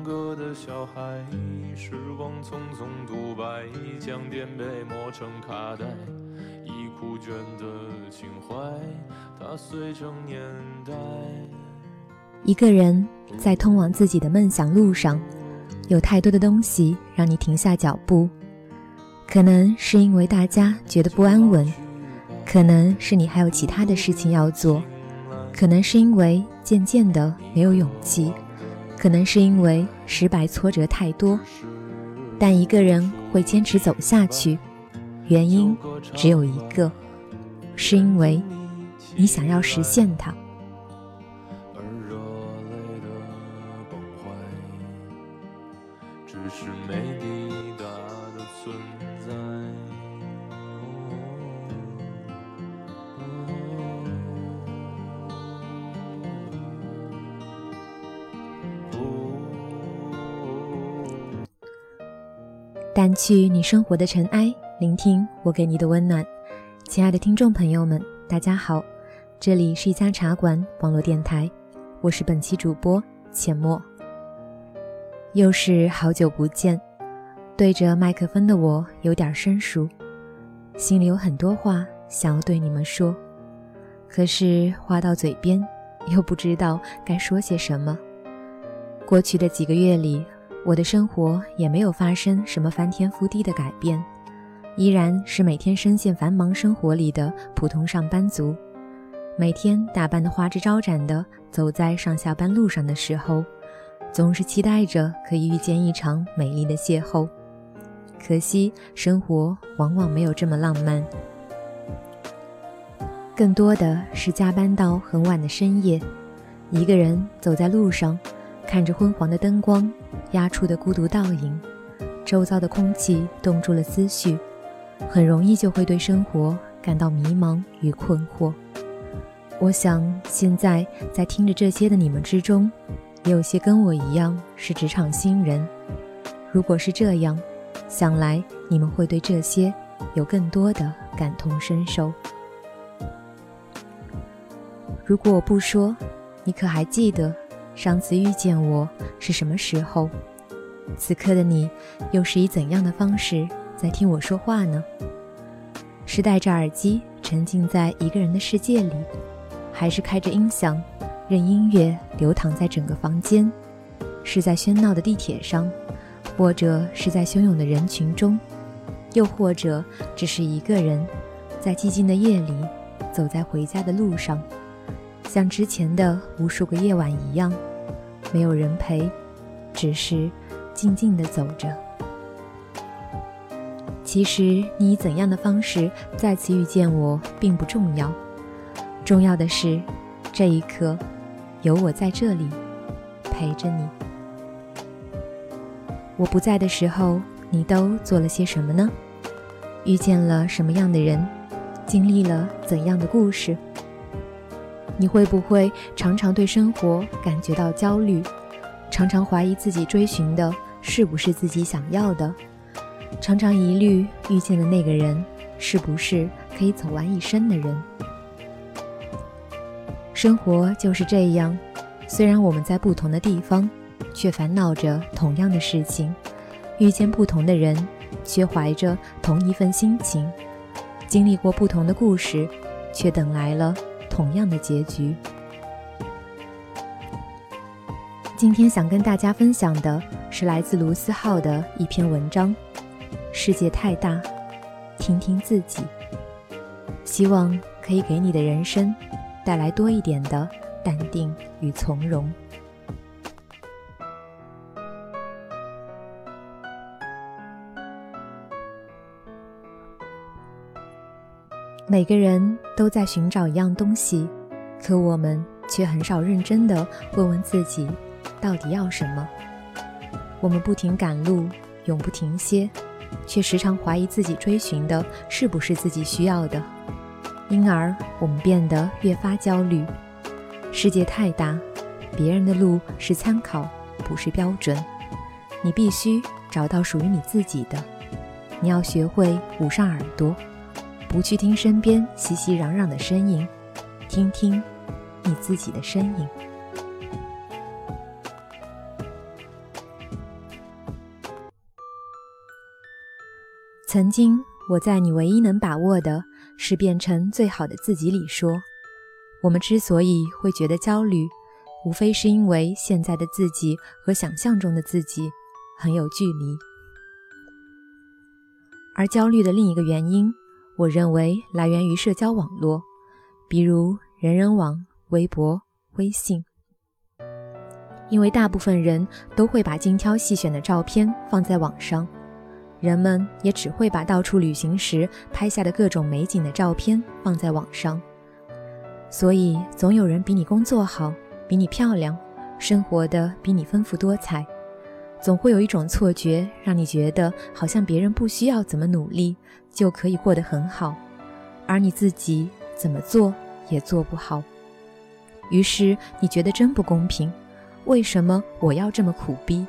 听歌的小孩，时光匆匆独白，将颠沛磨成卡带，已枯卷的情怀，它碎成年代。一个人在通往自己的梦想路上，有太多的东西让你停下脚步，可能是因为大家觉得不安稳，可能是你还有其他的事情要做，可能是因为渐渐的没有勇气。可能是因为失败挫折太多，但一个人会坚持走下去，原因只有一个，是因为你想要实现它。掸去你生活的尘埃，聆听我给你的温暖。亲爱的听众朋友们，大家好，这里是一家茶馆网络电台，我是本期主播浅墨。又是好久不见，对着麦克风的我有点生疏，心里有很多话想要对你们说，可是话到嘴边又不知道该说些什么。过去的几个月里。我的生活也没有发生什么翻天覆地的改变，依然是每天深陷繁忙生活里的普通上班族。每天打扮的花枝招展的走在上下班路上的时候，总是期待着可以遇见一场美丽的邂逅。可惜生活往往没有这么浪漫，更多的是加班到很晚的深夜，一个人走在路上。看着昏黄的灯光压出的孤独倒影，周遭的空气冻住了思绪，很容易就会对生活感到迷茫与困惑。我想，现在在听着这些的你们之中，也有些跟我一样是职场新人。如果是这样，想来你们会对这些有更多的感同身受。如果我不说，你可还记得？上次遇见我是什么时候？此刻的你又是以怎样的方式在听我说话呢？是戴着耳机沉浸在一个人的世界里，还是开着音响，任音乐流淌在整个房间？是在喧闹的地铁上，或者是在汹涌的人群中，又或者只是一个人，在寂静的夜里，走在回家的路上，像之前的无数个夜晚一样。没有人陪，只是静静地走着。其实你以怎样的方式再次遇见我并不重要，重要的是这一刻有我在这里陪着你。我不在的时候，你都做了些什么呢？遇见了什么样的人？经历了怎样的故事？你会不会常常对生活感觉到焦虑，常常怀疑自己追寻的是不是自己想要的，常常疑虑遇见的那个人是不是可以走完一生的人？生活就是这样，虽然我们在不同的地方，却烦恼着同样的事情；遇见不同的人，却怀着同一份心情；经历过不同的故事，却等来了。同样的结局。今天想跟大家分享的是来自卢思浩的一篇文章：世界太大，听听自己。希望可以给你的人生带来多一点的淡定与从容。每个人都在寻找一样东西，可我们却很少认真的问问自己，到底要什么。我们不停赶路，永不停歇，却时常怀疑自己追寻的是不是自己需要的，因而我们变得越发焦虑。世界太大，别人的路是参考，不是标准。你必须找到属于你自己的。你要学会捂上耳朵，不去听身边熙熙攘攘的声音，听听你自己的声音。曾经，我在你唯一能把握的是变成最好的自己里说，我们之所以会觉得焦虑，无非是因为现在的自己和想象中的自己很有距离。而焦虑的另一个原因，我认为来源于社交网络，比如人人网、微博、微信，因为大部分人都会把精挑细选的照片放在网上。人们也只会把到处旅行时拍下的各种美景的照片放在网上，所以总有人比你工作好，比你漂亮，生活的比你丰富多彩，总会有一种错觉，让你觉得好像别人不需要怎么努力就可以过得很好，而你自己怎么做也做不好，于是你觉得真不公平，为什么我要这么苦逼？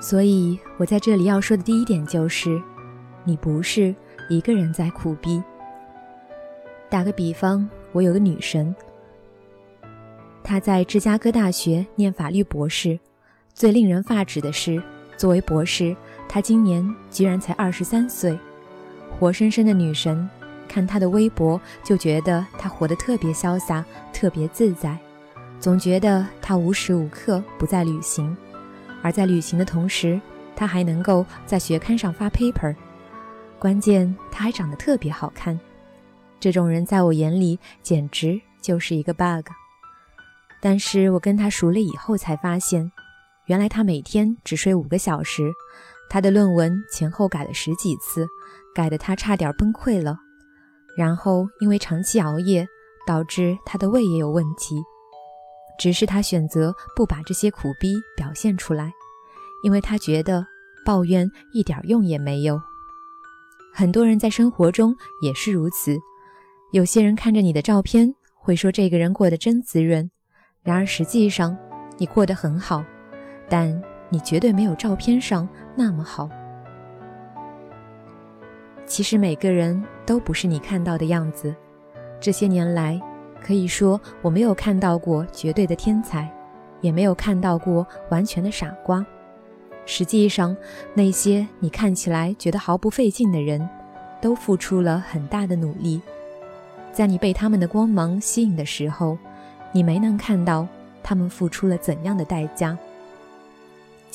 所以，我在这里要说的第一点就是，你不是一个人在苦逼。打个比方，我有个女神，她在芝加哥大学念法律博士。最令人发指的是，作为博士，她今年居然才二十三岁。活生生的女神，看她的微博就觉得她活得特别潇洒，特别自在，总觉得她无时无刻不在旅行。而在旅行的同时，他还能够在学刊上发 paper，关键他还长得特别好看。这种人在我眼里简直就是一个 bug。但是我跟他熟了以后才发现，原来他每天只睡五个小时，他的论文前后改了十几次，改得他差点崩溃了。然后因为长期熬夜，导致他的胃也有问题。只是他选择不把这些苦逼表现出来，因为他觉得抱怨一点用也没有。很多人在生活中也是如此，有些人看着你的照片会说这个人过得真滋润，然而实际上你过得很好，但你绝对没有照片上那么好。其实每个人都不是你看到的样子，这些年来。可以说，我没有看到过绝对的天才，也没有看到过完全的傻瓜。实际上，那些你看起来觉得毫不费劲的人，都付出了很大的努力。在你被他们的光芒吸引的时候，你没能看到他们付出了怎样的代价。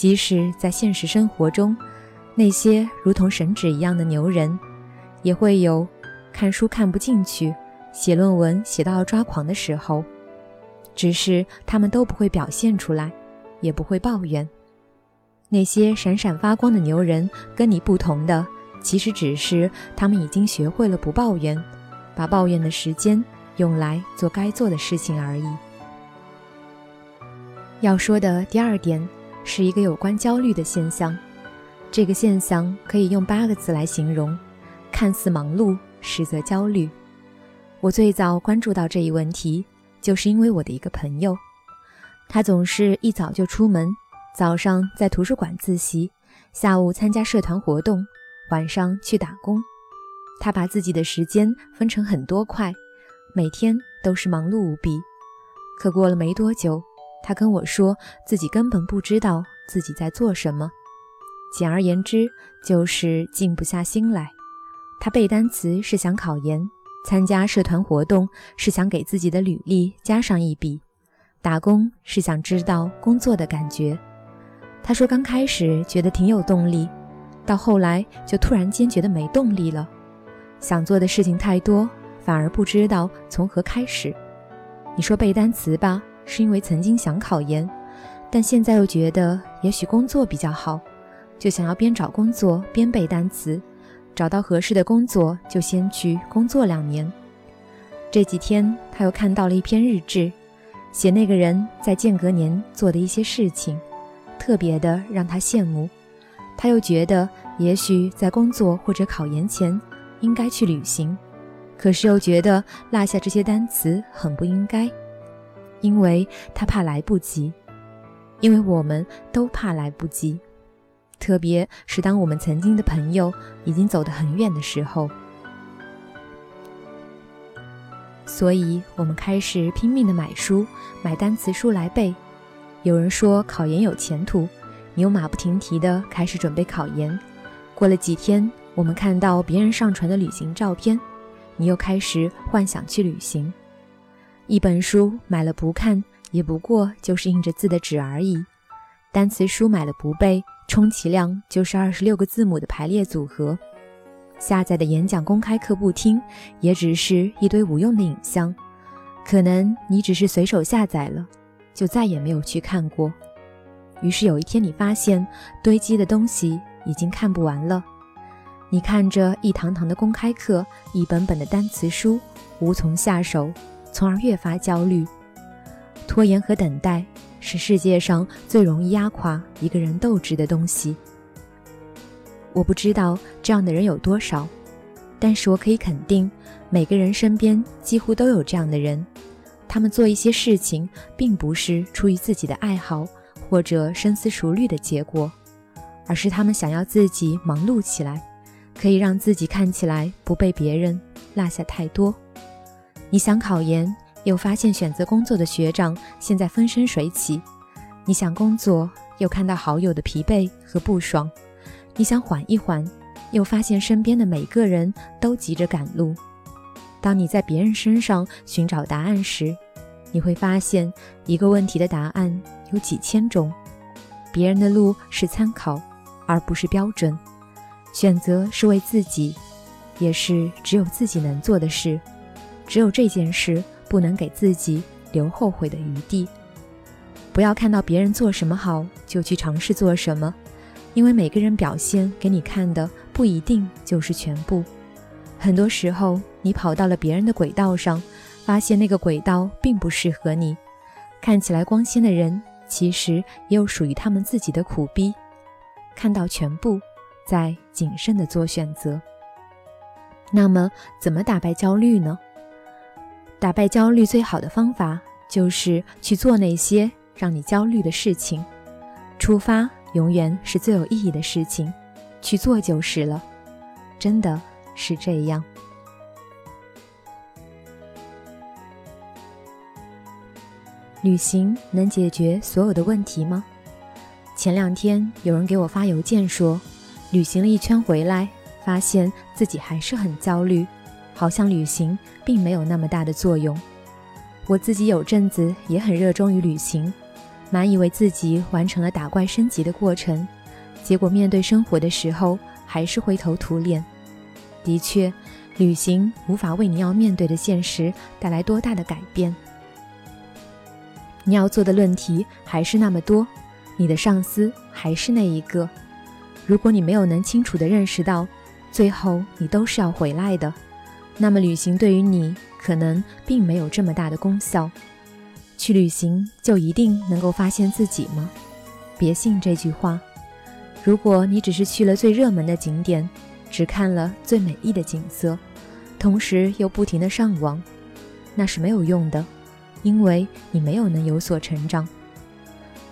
即使在现实生活中，那些如同神旨一样的牛人，也会有看书看不进去。写论文写到抓狂的时候，只是他们都不会表现出来，也不会抱怨。那些闪闪发光的牛人，跟你不同的，其实只是他们已经学会了不抱怨，把抱怨的时间用来做该做的事情而已。要说的第二点，是一个有关焦虑的现象。这个现象可以用八个字来形容：看似忙碌，实则焦虑。我最早关注到这一问题，就是因为我的一个朋友，他总是一早就出门，早上在图书馆自习，下午参加社团活动，晚上去打工。他把自己的时间分成很多块，每天都是忙碌无比。可过了没多久，他跟我说自己根本不知道自己在做什么，简而言之就是静不下心来。他背单词是想考研。参加社团活动是想给自己的履历加上一笔，打工是想知道工作的感觉。他说刚开始觉得挺有动力，到后来就突然间觉得没动力了，想做的事情太多，反而不知道从何开始。你说背单词吧，是因为曾经想考研，但现在又觉得也许工作比较好，就想要边找工作边背单词。找到合适的工作，就先去工作两年。这几天，他又看到了一篇日志，写那个人在间隔年做的一些事情，特别的让他羡慕。他又觉得也许在工作或者考研前应该去旅行，可是又觉得落下这些单词很不应该，因为他怕来不及，因为我们都怕来不及，特别是当我们曾经的朋友已经走得很远的时候。所以，我们开始拼命的买书，买单词书来背。有人说考研有前途，你又马不停蹄的开始准备考研。过了几天，我们看到别人上传的旅行照片，你又开始幻想去旅行。一本书买了不看，也不过就是印着字的纸而已。单词书买了不背，充其量就是二十六个字母的排列组合。下载的演讲公开课不听，也只是一堆无用的影像。可能你只是随手下载了，就再也没有去看过。于是有一天，你发现堆积的东西已经看不完了。你看着一堂堂的公开课，一本本的单词书，无从下手，从而越发焦虑。拖延和等待是世界上最容易压垮一个人斗志的东西。我不知道这样的人有多少，但是我可以肯定，每个人身边几乎都有这样的人。他们做一些事情，并不是出于自己的爱好或者深思熟虑的结果，而是他们想要自己忙碌起来，可以让自己看起来不被别人落下太多。你想考研，又发现选择工作的学长现在风生水起；你想工作，又看到好友的疲惫和不爽。你想缓一缓，又发现身边的每个人都急着赶路。当你在别人身上寻找答案时，你会发现一个问题的答案有几千种。别人的路是参考，而不是标准。选择是为自己，也是只有自己能做的事。只有这件事不能给自己留后悔的余地。不要看到别人做什么好，就去尝试做什么。因为每个人表现给你看的不一定就是全部，很多时候你跑到了别人的轨道上，发现那个轨道并不适合你。看起来光鲜的人，其实也有属于他们自己的苦逼。看到全部，再谨慎的做选择。那么，怎么打败焦虑呢？打败焦虑最好的方法就是去做那些让你焦虑的事情，出发。永远是最有意义的事情，去做就是了。真的是这样。旅行能解决所有的问题吗？前两天有人给我发邮件说，旅行了一圈回来，发现自己还是很焦虑，好像旅行并没有那么大的作用。我自己有阵子也很热衷于旅行。满以为自己完成了打怪升级的过程，结果面对生活的时候还是灰头土脸。的确，旅行无法为你要面对的现实带来多大的改变。你要做的论题还是那么多，你的上司还是那一个。如果你没有能清楚地认识到，最后你都是要回来的，那么旅行对于你可能并没有这么大的功效。去旅行就一定能够发现自己吗？别信这句话。如果你只是去了最热门的景点，只看了最美丽的景色，同时又不停的上网，那是没有用的，因为你没有能有所成长。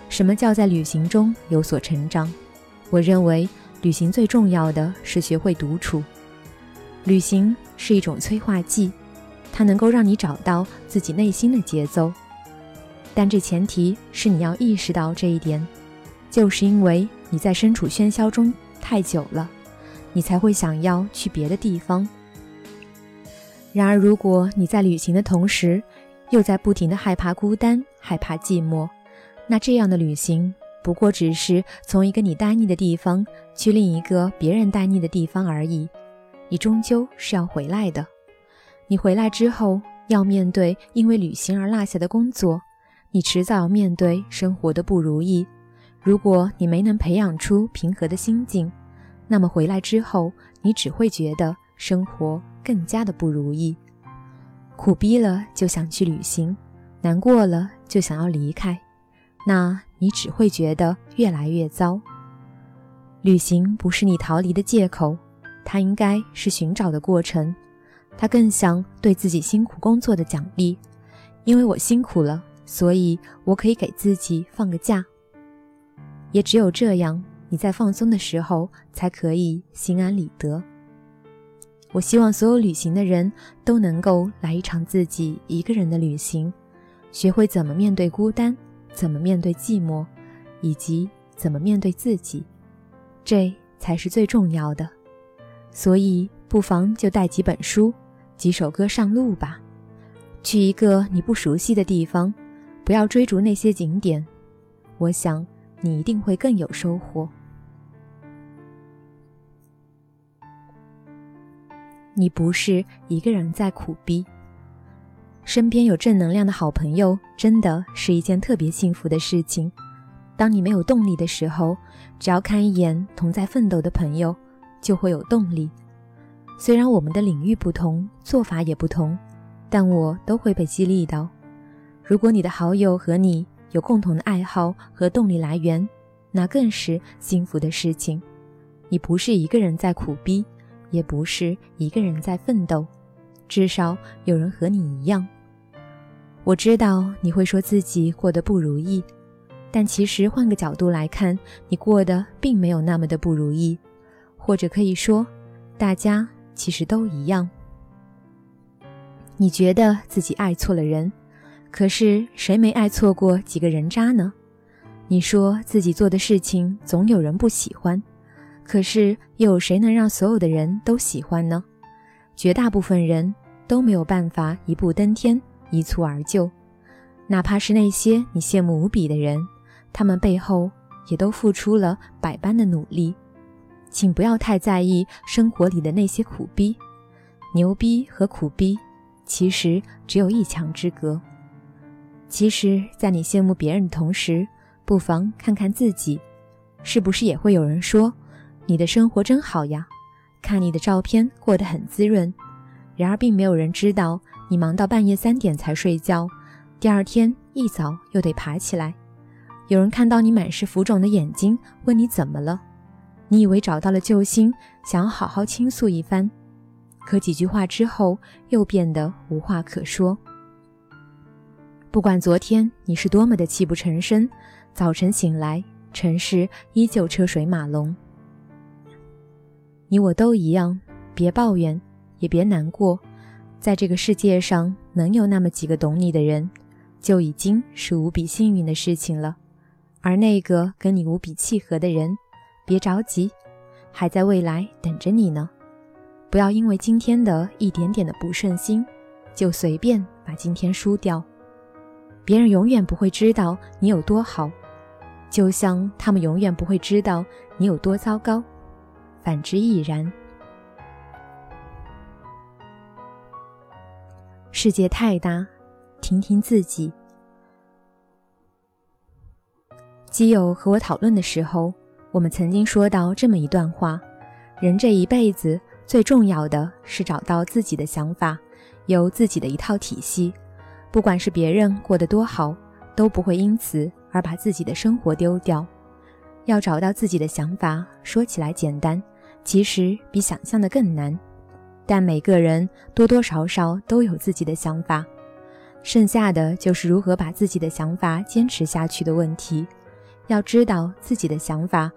什么叫在旅行中有所成长？我认为旅行最重要的是学会独处。旅行是一种催化剂，它能够让你找到自己内心的节奏。但这前提是你要意识到这一点，就是因为你在身处喧嚣中太久了，你才会想要去别的地方。然而，如果你在旅行的同时，又在不停的害怕孤单、害怕寂寞，那这样的旅行不过只是从一个你待腻的地方去另一个别人待腻的地方而已。你终究是要回来的。你回来之后，要面对因为旅行而落下的工作。你迟早要面对生活的不如意，如果你没能培养出平和的心境，那么回来之后，你只会觉得生活更加的不如意，苦逼了就想去旅行，难过了就想要离开，那你只会觉得越来越糟。旅行不是你逃离的借口，它应该是寻找的过程。它更像对自己辛苦工作的奖励，因为我辛苦了，所以我可以给自己放个假。也只有这样，你在放松的时候才可以心安理得。我希望所有旅行的人都能够来一场自己一个人的旅行，学会怎么面对孤单，怎么面对寂寞，以及怎么面对自己，这才是最重要的。所以，不妨就带几本书、几首歌上路吧，去一个你不熟悉的地方，不要追逐那些景点。我想，你一定会更有收获。你不是一个人在苦逼，身边有正能量的好朋友，真的是一件特别幸福的事情。当你没有动力的时候，只要看一眼同在奋斗的朋友，就会有动力。虽然我们的领域不同，做法也不同，但我都会被激励到。如果你的好友和你有共同的爱好和动力来源，那更是幸福的事情。你不是一个人在苦逼。也不是一个人在奋斗，至少有人和你一样。我知道你会说自己过得不如意，但其实换个角度来看，你过得并没有那么的不如意，或者可以说，大家其实都一样。你觉得自己爱错了人，可是谁没爱错过几个人渣呢？你说自己做的事情总有人不喜欢。可是，又有谁能让所有的人都喜欢呢？绝大部分人都没有办法一步登天、一蹴而就。哪怕是那些你羡慕无比的人，他们背后也都付出了百般的努力。请不要太在意生活里的那些苦逼，牛逼和苦逼其实只有一墙之隔。其实，在你羡慕别人的同时，不妨看看自己，是不是也会有人说？你的生活真好呀，看你的照片过得很滋润。然而，并没有人知道你忙到半夜三点才睡觉，第二天一早又得爬起来。有人看到你满是浮肿的眼睛，问你怎么了？你以为找到了救星，想要好好倾诉一番，可几句话之后又变得无话可说。不管昨天你是多么的泣不成声，早晨醒来，城市依旧车水马龙。你我都一样，别抱怨，也别难过。在这个世界上，能有那么几个懂你的人，就已经是无比幸运的事情了。而那个跟你无比契合的人，别着急，还在未来等着你呢。不要因为今天的一点点的不顺心，就随便把今天输掉。别人永远不会知道你有多好，就像他们永远不会知道你有多糟糕。反之亦然。世界太大，听听自己。基友和我讨论的时候，我们曾经说到这么一段话：人这一辈子最重要的是找到自己的想法，有自己的一套体系。不管是别人过得多好，都不会因此而把自己的生活丢掉。要找到自己的想法，说起来简单。其实比想象的更难，但每个人多多少少都有自己的想法，剩下的就是如何把自己的想法坚持下去的问题。要知道自己的想法，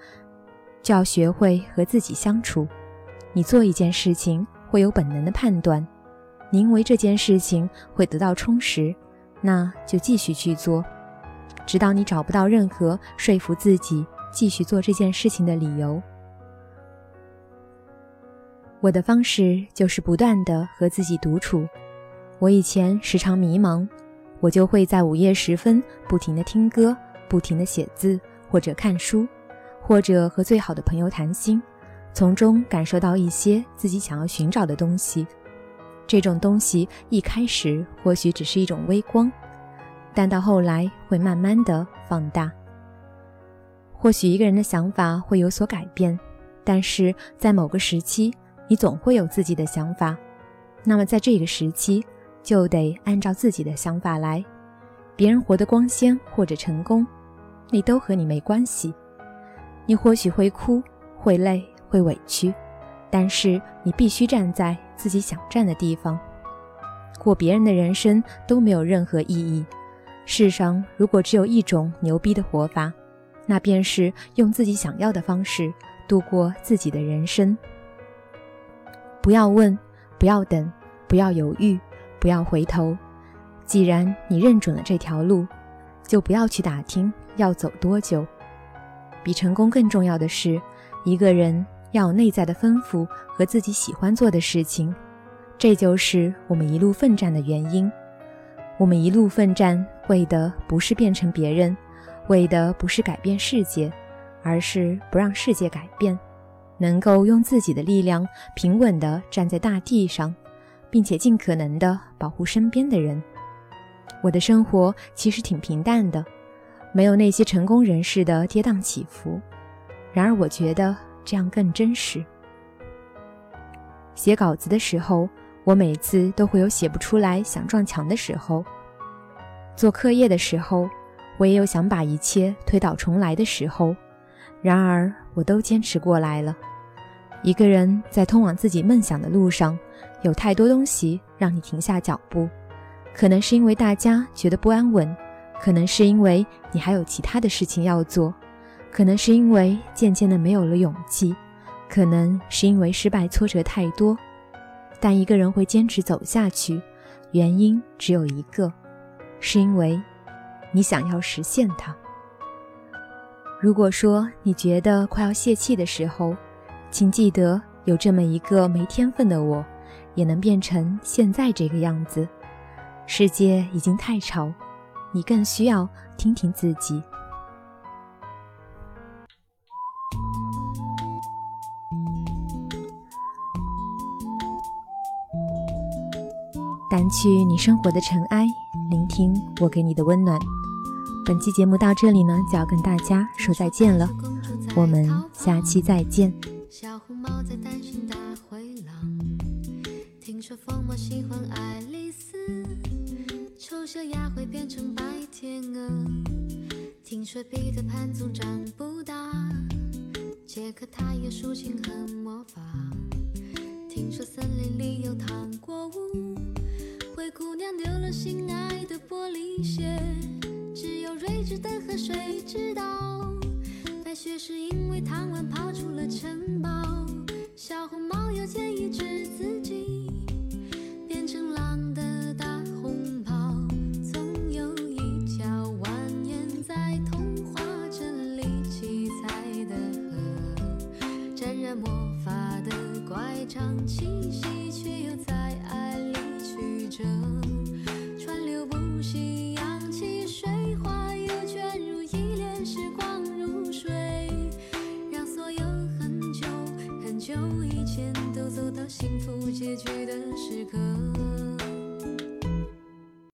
就要学会和自己相处。你做一件事情会有本能的判断，你因为这件事情会得到充实，那就继续去做，直到你找不到任何说服自己继续做这件事情的理由。我的方式就是不断的和自己独处。我以前时常迷茫，我就会在午夜时分不停的听歌，不停的写字，或者看书，或者和最好的朋友谈心，从中感受到一些自己想要寻找的东西。这种东西一开始或许只是一种微光，但到后来会慢慢的放大。或许一个人的想法会有所改变，但是在某个时期。你总会有自己的想法，那么在这个时期，就得按照自己的想法来。别人活得光鲜或者成功，那都和你没关系。你或许会哭，会累，会委屈，但是你必须站在自己想站的地方。过别人的人生都没有任何意义。世上如果只有一种牛逼的活法，那便是用自己想要的方式度过自己的人生。不要问，不要等，不要犹豫，不要回头。既然你认准了这条路，就不要去打听要走多久。比成功更重要的是，一个人要有内在的丰富和自己喜欢做的事情。这就是我们一路奋战的原因。我们一路奋战，为的不是变成别人，为的不是改变世界，而是不让世界改变，能够用自己的力量平稳地站在大地上，并且尽可能地保护身边的人。我的生活其实挺平淡的，没有那些成功人士的跌宕起伏。然而，我觉得这样更真实。写稿子的时候。我每次都会有写不出来、想撞墙的时候；做课业的时候，我也有想把一切推倒重来的时候。然而，我都坚持过来了。一个人在通往自己梦想的路上，有太多东西让你停下脚步。可能是因为大家觉得不安稳，可能是因为你还有其他的事情要做，可能是因为渐渐的没有了勇气，可能是因为失败挫折太多。但一个人会坚持走下去，原因只有一个，是因为你想要实现它。如果说你觉得快要泄气的时候，请记得有这么一个没天分的我，也能变成现在这个样子。世界已经太吵，你更需要听听自己。掸去你生活的尘埃，聆听我给你的温暖。本期节目到这里呢，就要跟大家说再见了。我们下期再见。小红帽在担心大灰狼，听说疯帽喜欢爱丽丝，丑小鸭变成白天鹅。听说彼得潘总长不大，杰克他有竖琴和魔法。听说森林里有糖果屋。灰姑娘丢了心爱的玻璃鞋，只有睿智的河水知道。白雪是因为贪玩跑出了城堡，小红帽要建议治自气息，